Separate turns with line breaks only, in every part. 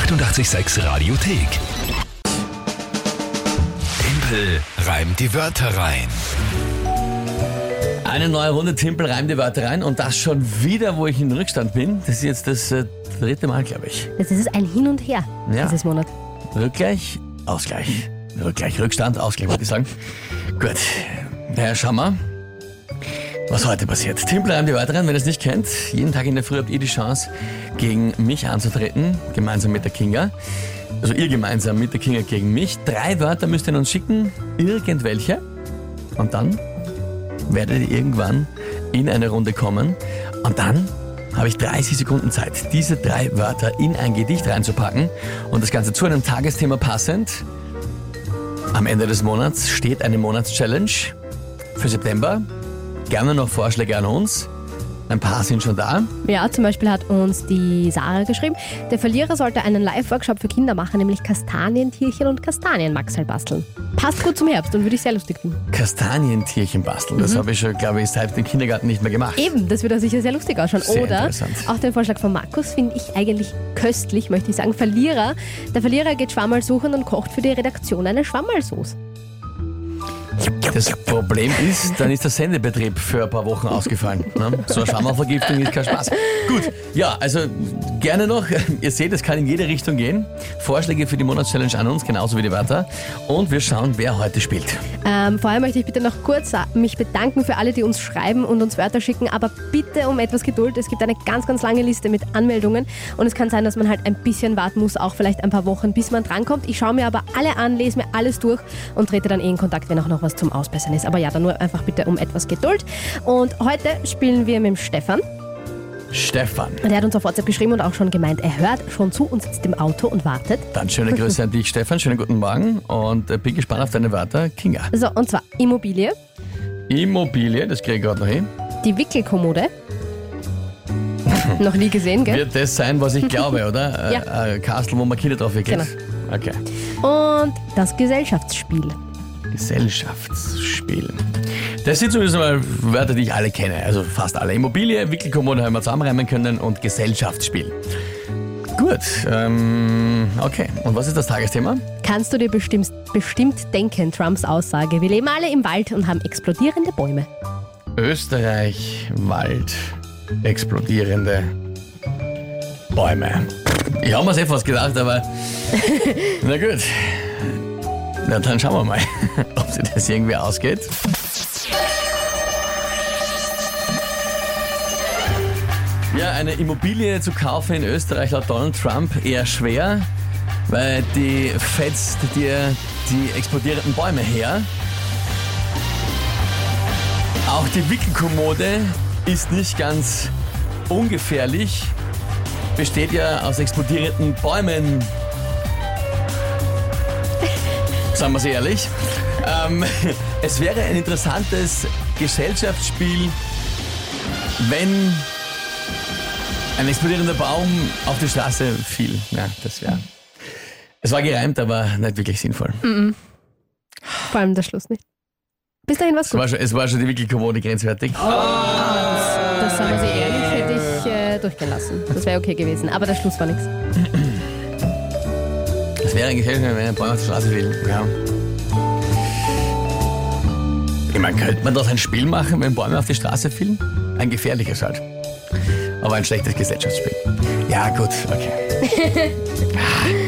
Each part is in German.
886 Radiothek. Tempel reimt die Wörter rein.
Eine neue Runde Timpel reimt die Wörter rein und das schon wieder, wo ich in Rückstand bin. Das ist jetzt das äh, dritte Mal, glaube ich.
Das ist ein Hin und Her
Ja.
dieses Monat.
Rückgleich, Ausgleich. Rückgleich, Rückstand, Ausgleich, wollte ich sagen. Gut. Schauen wir, was heute passiert. Timpel reimt die Wörter rein, wenn ihr es nicht kennt. Jeden Tag in der Früh habt ihr die Chance, gegen mich anzutreten, gemeinsam mit der Kinga. Also ihr gemeinsam mit der Kinga gegen mich. Drei Wörter müsst ihr uns schicken, irgendwelche. Und dann werdet ihr irgendwann in eine Runde kommen und dann habe ich 30 Sekunden Zeit, diese drei Wörter in ein Gedicht reinzupacken und das Ganze zu einem Tagesthema passend. Am Ende des Monats steht eine Monatschallenge für September. Gerne noch Vorschläge an uns. Ein paar sind schon da.
Ja, zum Beispiel hat uns die Sarah geschrieben, der Verlierer sollte einen Live-Workshop für Kinder machen, nämlich Kastanientierchen und Kastanienmaxel basteln. Passt gut zum Herbst und würde ich sehr lustig finden.
Kastanientierchen basteln. Das habe ich schon, glaube ich, seit dem Kindergarten nicht mehr gemacht.
Eben, das würde sicher sehr lustig ausschauen.
Sehr
Oder auch den Vorschlag von Markus finde ich eigentlich köstlich, möchte ich sagen. Verlierer. Der Verlierer geht Schwammerl suchen und kocht für die Redaktion eine Schwammerlsauce.
Das Problem ist, dann ist der Sendebetrieb für ein paar Wochen ausgefallen. Ne? So eine Schwammervergiftung ist kein Spaß. Gut, ja, also gerne noch. Ihr seht, es kann in jede Richtung gehen. Vorschläge für die Monatschallenge an uns, genauso wie die Wörter. Und wir schauen, wer heute spielt.
Ähm, vorher möchte ich bitte noch kurz sa- mich bedanken für alle, die uns schreiben und uns Wörter schicken, aber bitte um etwas Geduld. Es gibt eine ganz, ganz lange Liste mit Anmeldungen und es kann sein, dass man halt ein bisschen warten muss, auch vielleicht ein paar Wochen, bis man drankommt. Ich schaue mir aber alle an, lese mir alles durch und trete dann eh in Kontakt, wenn auch noch was zum Ausbessern ist. Aber ja, dann nur einfach bitte um etwas Geduld. Und heute spielen wir mit dem Stefan.
Stefan.
Der hat uns auf WhatsApp geschrieben und auch schon gemeint, er hört schon zu und sitzt im Auto und wartet.
Dann schöne Grüße an dich, Stefan. Schönen guten Morgen und äh, bin gespannt auf deine Wörter. Kinga.
So, und zwar Immobilie,
Immobilie, das kriege ich gerade noch hin.
die Wickelkommode. noch nie gesehen, gell?
Wird das sein, was ich glaube, oder?
Ja.
Äh, Ein Kastel, wo man Kinder drauf wickelt.
Genau.
Okay.
Und das Gesellschaftsspiel.
Gesellschaftsspiel. Das sind zumindest mal Wörter, die ich alle kenne. Also fast alle. Immobilie, Wickelkommode haben wir zusammenreimen können und Gesellschaftsspiel. Gut, ähm, okay. Und was ist das Tagesthema?
Kannst du dir bestimmt, bestimmt denken, Trumps Aussage, wir leben alle im Wald und haben explodierende Bäume.
Österreich, Wald, explodierende Bäume. Ich habe mir eh fast gedacht, aber na gut. Na dann schauen wir mal, ob sich das irgendwie ausgeht. Ja, eine Immobilie zu kaufen in Österreich laut Donald Trump eher schwer, weil die fetzt dir die explodierenden Bäume her. Auch die Wickelkommode ist nicht ganz ungefährlich. Besteht ja aus explodierenden Bäumen. Sagen wir es ehrlich. Ähm, es wäre ein interessantes Gesellschaftsspiel, wenn ein explodierender Baum auf die Straße fiel. Ja, das wäre. Es war gereimt, aber nicht wirklich sinnvoll.
Vor allem der Schluss nicht. Bis dahin war's
Es
gut.
war schon, es war schon die Wickelkommode grenzwertig.
Das sagen wir sie ehrlich, hätte ich äh, durchgehen lassen. Das wäre okay gewesen. Aber der Schluss war nichts.
Es wäre ein Gesellschaft, wenn ein Baum auf die Straße fiel. Ja. Ich meine, könnte man doch ein Spiel machen, wenn Bäume auf die Straße fielen? Ein gefährliches halt. Aber ein schlechtes Gesellschaftsspiel. Ja, gut, okay.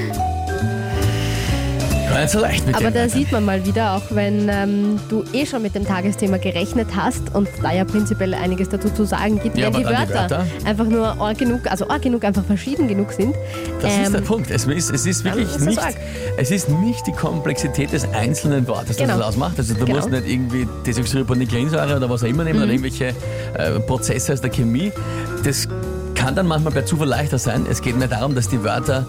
War nicht so leicht mit
Aber da sieht man mal wieder, auch wenn ähm, du eh schon mit dem Tagesthema gerechnet hast und da ja prinzipiell einiges dazu zu sagen gibt,
Ja,
wenn die
dann die
Wörter,
Wörter.
einfach nur arg genug, also arg genug, einfach verschieden genug sind.
Das ist
ähm,
der Punkt. Es ist, es ist wirklich
ist
nicht,
arg.
es ist nicht die Komplexität des einzelnen Wortes, das
Genau.
das ausmacht. Also du
Genau.
musst nicht irgendwie Desoxyribonukleinsäure oder was auch immer nehmen oder
Mhm.
irgendwelche äh, Prozesse aus der Chemie. Das kann dann manchmal per Zufall leichter sein. Es geht mehr darum, dass die Wörter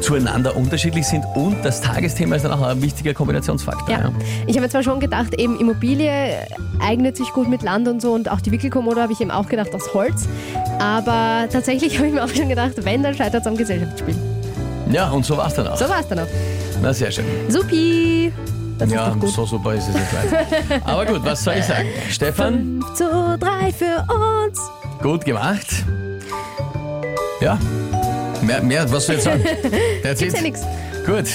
zueinander unterschiedlich sind und das Tagesthema ist dann auch ein wichtiger Kombinationsfaktor.
Ja.
Ja.
Ich habe zwar schon gedacht, eben Immobilie eignet sich gut mit Land und so und auch die Wickelkommode habe ich eben auch gedacht aus Holz. Aber tatsächlich habe ich mir auch schon gedacht, wenn, dann scheitert es am Gesellschaftsspiel.
ja, und so war es dann auch.
So war es dann auch.
Na, sehr schön.
Supi! Das
ja, so super ist es nicht weit. Aber gut, was soll ich sagen? Stefan,
5 zu 3 für uns.
gut gemacht. Ja, Mehr, mehr, was soll ich sagen?
Gibt's ja nichts.
Gut.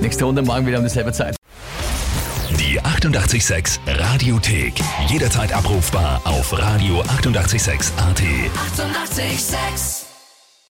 Nächste Runde morgen wieder um dieselbe Zeit.
Die 886 Radiothek. Jederzeit abrufbar auf radio886.at. 886!
886